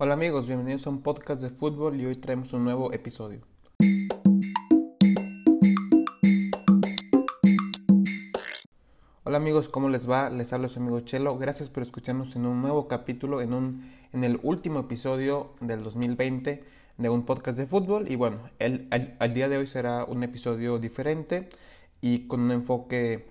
Hola amigos, bienvenidos a un podcast de fútbol y hoy traemos un nuevo episodio. Hola amigos, ¿cómo les va? Les habla su amigo Chelo. Gracias por escucharnos en un nuevo capítulo, en, un, en el último episodio del 2020 de un podcast de fútbol. Y bueno, el, el, día de hoy será un episodio diferente y con un enfoque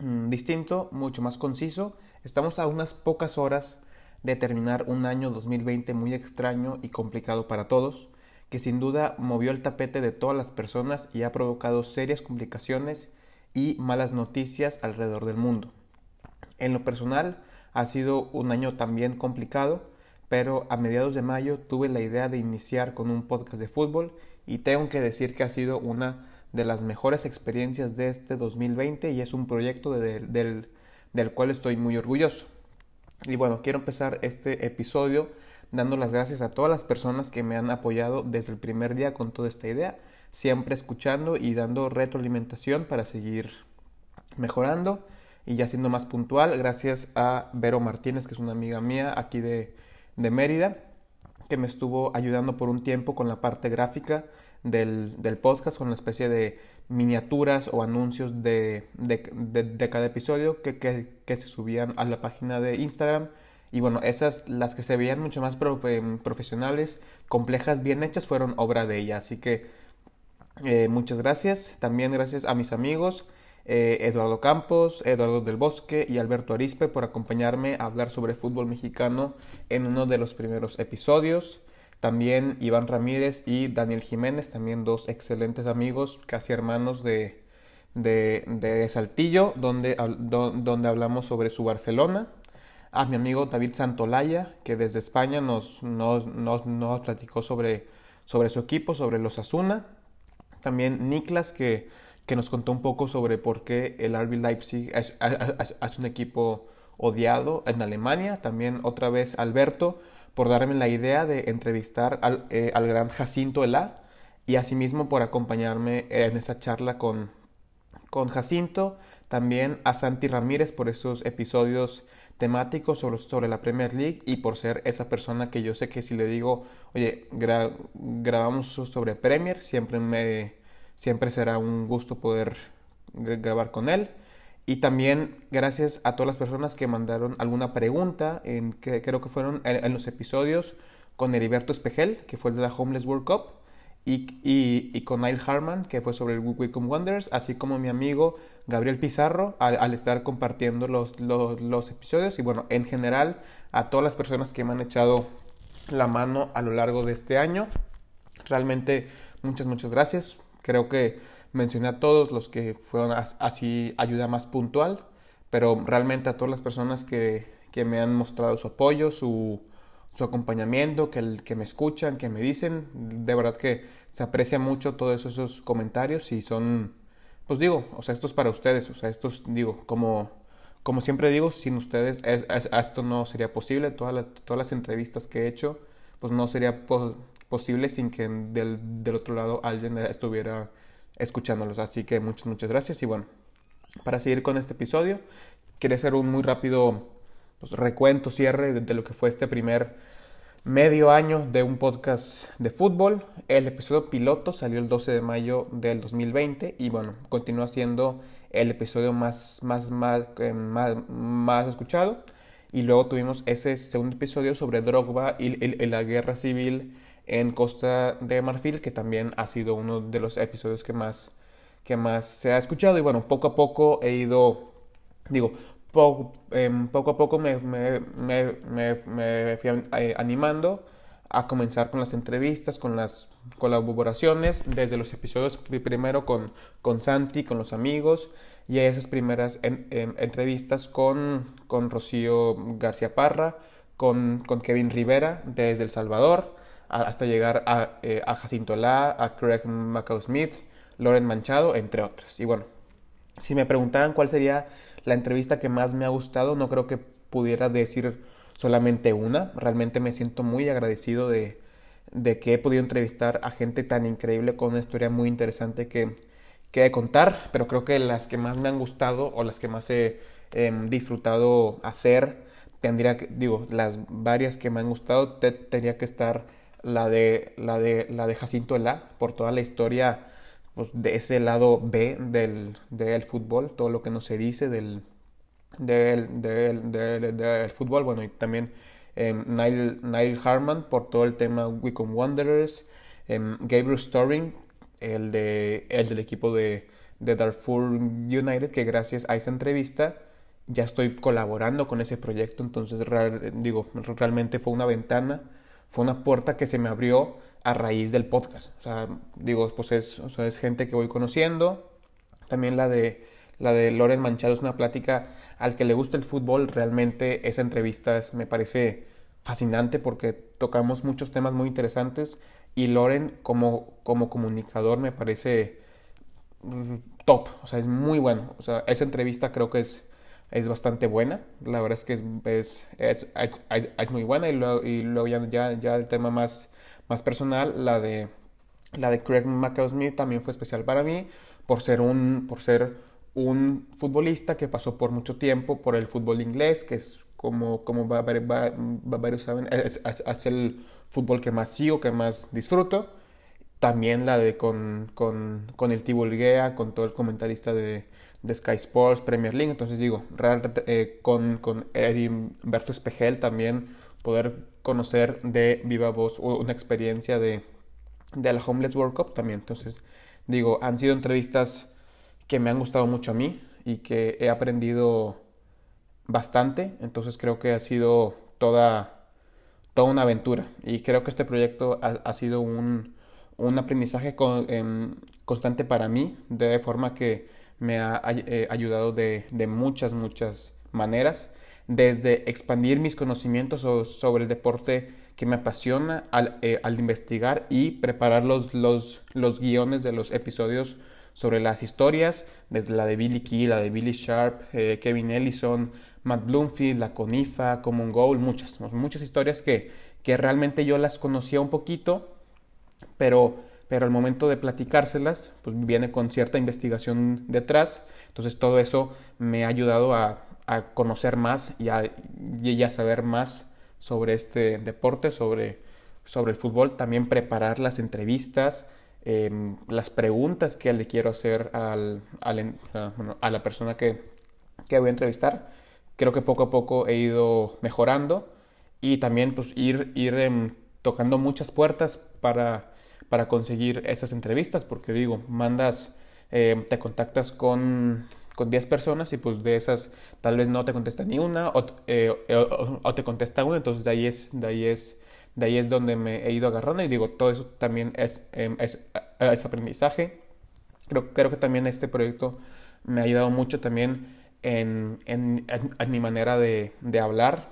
mmm, distinto, mucho más conciso. Estamos a unas pocas horas de terminar un año 2020 muy extraño y complicado para todos, que sin duda movió el tapete de todas las personas y ha provocado serias complicaciones y malas noticias alrededor del mundo. En lo personal, ha sido un año también complicado, pero a mediados de mayo tuve la idea de iniciar con un podcast de fútbol y tengo que decir que ha sido una de las mejores experiencias de este 2020 y es un proyecto de, del, del cual estoy muy orgulloso. Y bueno, quiero empezar este episodio dando las gracias a todas las personas que me han apoyado desde el primer día con toda esta idea, siempre escuchando y dando retroalimentación para seguir mejorando y ya siendo más puntual, gracias a Vero Martínez, que es una amiga mía aquí de, de Mérida, que me estuvo ayudando por un tiempo con la parte gráfica del, del podcast, con una especie de miniaturas o anuncios de, de, de, cada episodio que, que, que, se subían a la página de Instagram. Y bueno, esas, las que se veían mucho más pro, eh, profesionales, complejas, bien hechas, fueron obra de ella. Así que eh, muchas gracias. También gracias a mis amigos eh, Eduardo Campos, Eduardo del Bosque y Alberto Arispe por acompañarme a hablar sobre fútbol mexicano en uno de los primeros episodios. También Iván Ramírez y Daniel Jiménez, también dos excelentes amigos, casi hermanos de, de, de Saltillo, donde, do, donde hablamos sobre su Barcelona. A mi amigo David Santolaya, que desde España nos, nos, nos, nos platicó sobre, sobre su equipo, sobre los Asuna. También Niklas, que, que nos contó un poco sobre por qué el RB Leipzig es, es un equipo odiado en Alemania. También otra vez Alberto, por darme la idea de entrevistar al, eh, al gran Jacinto Elá y asimismo por acompañarme en esa charla con, con Jacinto, también a Santi Ramírez por esos episodios temáticos sobre, sobre, la Premier League y por ser esa persona que yo sé que si le digo, oye, gra grabamos sobre Premier, siempre, me, siempre será un gusto poder grabar con él. Y también gracias a todas las personas que mandaron alguna pregunta, en creo que fueron en, los episodios con Heriberto Espejel, que fue el de la Homeless World Cup, y, y, con Niall Harman, que fue sobre el Wickham Wanderers, así como mi amigo Gabriel Pizarro, al, al estar compartiendo los, los, los, episodios. Y bueno, en general, a todas las personas que me han echado la mano a lo largo de este año. Realmente, muchas, muchas gracias. Creo que mencioné a todos los que fueron así ayuda más puntual, pero realmente a todas las personas que, que me han mostrado su apoyo, su, su acompañamiento, que, que, me escuchan, que me dicen, de verdad que se aprecia mucho todos esos comentarios y son, pues digo, o sea, esto es para ustedes, o sea, esto es, digo, como, como siempre digo, sin ustedes es, es, esto no sería posible, todas las, todas las entrevistas que he hecho, pues no sería po posible sin que del, del otro lado alguien estuviera escuchándolos. Así que muchas, muchas gracias. Y bueno, para seguir con este episodio, quiero hacer un muy rápido pues, recuento, cierre de, lo que fue este primer medio año de un podcast de fútbol. El episodio piloto salió el 12 de mayo del 2020 y bueno, continúa siendo el episodio más, más, más, eh, más, más escuchado. Y luego tuvimos ese segundo episodio sobre Drogba y la guerra civil en Costa de Marfil, que también ha sido uno de los episodios que más, que más se ha escuchado. Y bueno, poco a poco he ido, digo, poco, poco a poco me, me, me, me fui eh, animando a comenzar con las entrevistas, con las colaboraciones, desde los episodios primero con, con Santi, con los amigos, y esas primeras en, en, entrevistas con, con Rocío García Parra, con, con Kevin Rivera desde El Salvador, hasta llegar a, eh, a Jacinto La, a Craig Macau Smith, Loren Manchado, entre otras. Y bueno, si me preguntaran cuál sería la entrevista que más me ha gustado, no creo que pudiera decir solamente una. Realmente me siento muy agradecido de, que he podido entrevistar a gente tan increíble con una historia muy interesante que, que contar, pero creo que las que más me han gustado o las que más he eh, disfrutado hacer tendría que, digo, las varias que me han gustado, tendría que estar la de, la de, la de Jacinto Elá, por toda la historia pues, de ese lado B del, del fútbol, todo lo que no se dice del, del, del, fútbol, bueno, y también eh, Niall, Harman por todo el tema Wickham Wanderers, em, Gabriel Storing, el, de, el del equipo de, de Darfur United, que gracias a esa entrevista ya estoy colaborando con ese proyecto, entonces digo, realmente fue una ventana, fue una puerta que se me abrió a raíz del podcast. O sea, digo, pues es, es gente que voy conociendo. También la de la de Loren Manchado es una plática al que le gusta el fútbol. Realmente esa entrevista me parece fascinante porque tocamos muchos temas muy interesantes y Loren como, como comunicador me parece mm, top, o sea, es muy bueno. O sea, esa entrevista creo que es, es bastante buena. La verdad es que es, es, es, es muy buena y luego, y luego ya, ya, ya, el tema más, más personal, la de, la de Craig McCall también fue especial para mí por ser un, por ser un futbolista que pasó por mucho tiempo por el fútbol inglés, que es como, como varios saben, es, es, el fútbol que más sigo, que más disfruto. También la de con, con, con el Tibulguea, con todo el comentarista de, de, Sky Sports, Premier League. Entonces digo, eh, con, con Eddie versus Pegel también poder conocer de viva voz una experiencia de, de la Homeless World Cup también. Entonces digo, han sido entrevistas que me han gustado mucho a mí y que he aprendido bastante. Entonces creo que ha sido toda, toda una aventura. Y creo que este proyecto ha, sido un, un aprendizaje em, constante para mí, de forma que me ha eh, ayudado de, de, muchas, muchas maneras. Desde expandir mis conocimientos sobre el deporte que me apasiona al, eh, al investigar y preparar los, los, los guiones de los episodios sobre las historias, desde la de Billy Key, la de Billy Sharp, eh, Kevin Ellison, Matt Bloomfield, la Conifa, Common Goal, muchas, muchas historias que, que realmente yo las conocía un poquito, pero, pero al momento de platicárselas, pues viene con cierta investigación detrás, entonces todo eso me ha ayudado a, conocer más y a, y saber más sobre este deporte, sobre, sobre el fútbol, también preparar las entrevistas, Em, las preguntas que le quiero hacer al, a, la persona que, que, voy a entrevistar. Creo que poco a poco he ido mejorando y también pues ir, ir em, tocando muchas puertas para, para conseguir esas entrevistas, porque digo, mandas, em, te contactas con, con 10 personas y pues de esas tal vez no te contesta ni una o, eh, o, te contesta una, entonces de ahí es, de ahí es de ahí es donde me he ido agarrando y digo, todo eso también es, em, es, es aprendizaje. Creo, creo, que también este proyecto me ha ayudado mucho también en, en, en mi manera de, de hablar,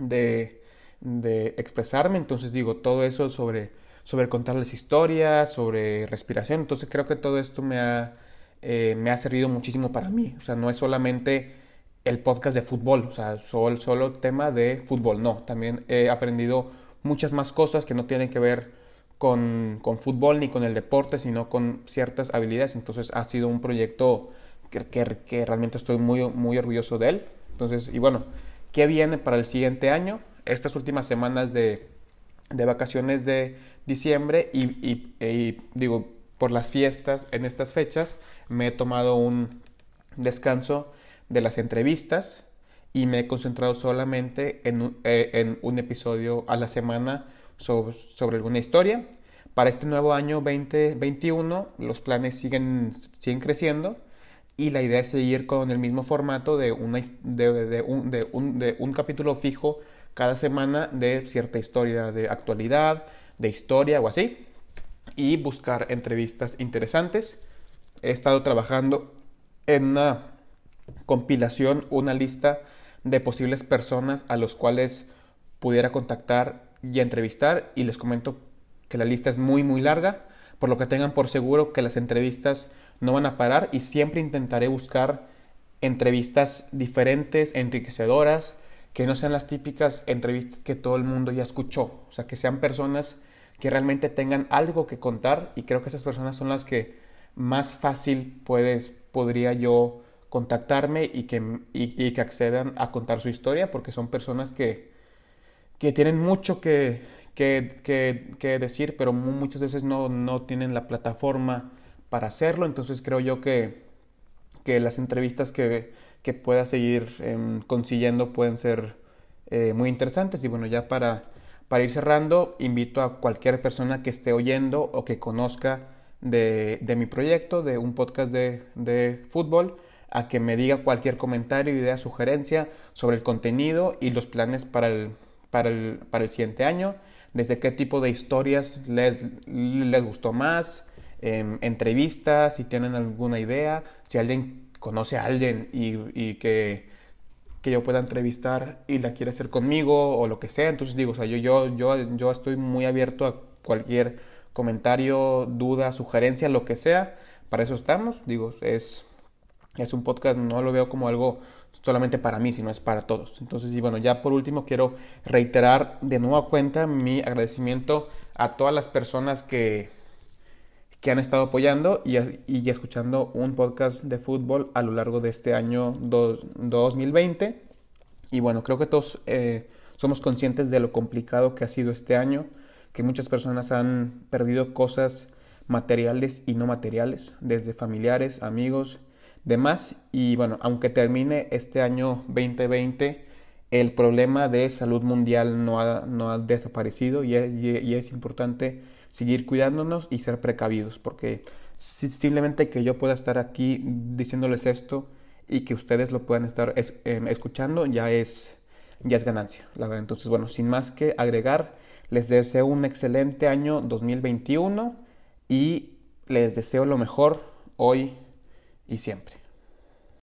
de, de, expresarme. Entonces digo, todo eso sobre, sobre contarles historias, sobre respiración. Entonces creo que todo esto me ha, eh, me ha servido muchísimo para mí. O sea, no es solamente el podcast de fútbol, o sea, solo, solo tema de fútbol, no, también he aprendido muchas más cosas que no tienen que ver con, con fútbol ni con el deporte, sino con ciertas habilidades, entonces ha sido un proyecto que, que, realmente estoy muy, muy orgulloso de él, entonces, y bueno, ¿qué viene para el siguiente año? Estas últimas semanas de, de vacaciones de diciembre y, y, digo, por las fiestas en estas fechas, me he tomado un descanso de las entrevistas y me he concentrado solamente en un, un episodio a la semana sobre, alguna historia. Para este nuevo año 2021 los planes siguen, siguen creciendo y la idea es seguir con el mismo formato de un capítulo fijo cada semana de cierta historia de actualidad, de historia o así, y buscar entrevistas interesantes. He estado trabajando en una compilación, una lista de posibles personas a los cuales pudiera contactar y entrevistar y les comento que la lista es muy muy larga, por lo que tengan por seguro que las entrevistas no van a parar y siempre intentaré buscar entrevistas diferentes, enriquecedoras, que no sean las típicas entrevistas que todo el mundo ya escuchó, o sea, que sean personas que realmente tengan algo que contar y creo que esas personas son las que más fácil puedes, podría yo contactarme y que, y, que accedan a contar su historia, porque son personas que, que tienen mucho que, que, que, decir, pero muchas veces no, no tienen la plataforma para hacerlo. Entonces creo yo que, que las entrevistas que, que pueda seguir em, consiguiendo pueden ser eh, muy interesantes. Y bueno, ya para, para ir cerrando, invito a cualquier persona que esté oyendo o que conozca de, de mi proyecto, de un podcast de, de, fútbol, a que me diga cualquier comentario, idea, sugerencia sobre el contenido y los planes para el, para el, para el siguiente año, desde qué tipo de historias les, les gustó más, em, entrevistas, si tienen alguna idea, si alguien conoce a alguien y, que, que, yo pueda entrevistar y la quiere hacer conmigo o lo que sea. Entonces digo, o sea, yo, yo, yo, yo estoy muy abierto a cualquier comentario, duda, sugerencia, lo que sea. Para eso estamos. Digo, es, es un podcast, no lo veo como algo solamente para mí, sino es para todos. Entonces, y bueno, ya por último quiero reiterar de nueva cuenta mi agradecimiento a todas las personas que que han estado apoyando y, y, escuchando un podcast de fútbol a lo largo de este año 2020. Y bueno, creo que todos eh, somos conscientes de lo complicado que ha sido este año, que muchas personas han perdido cosas materiales y no materiales, desde familiares, amigos, demás. Y bueno, aunque termine este año 2020, el problema de salud mundial no ha, no ha desaparecido y es importante seguir cuidándonos y ser precavidos, porque simplemente que yo pueda estar aquí diciéndoles esto y que ustedes lo puedan estar em, escuchando ya es, ya es ganancia. Entonces, bueno, sin más que agregar, les deseo un excelente año 2021 y les deseo lo mejor hoy y siempre.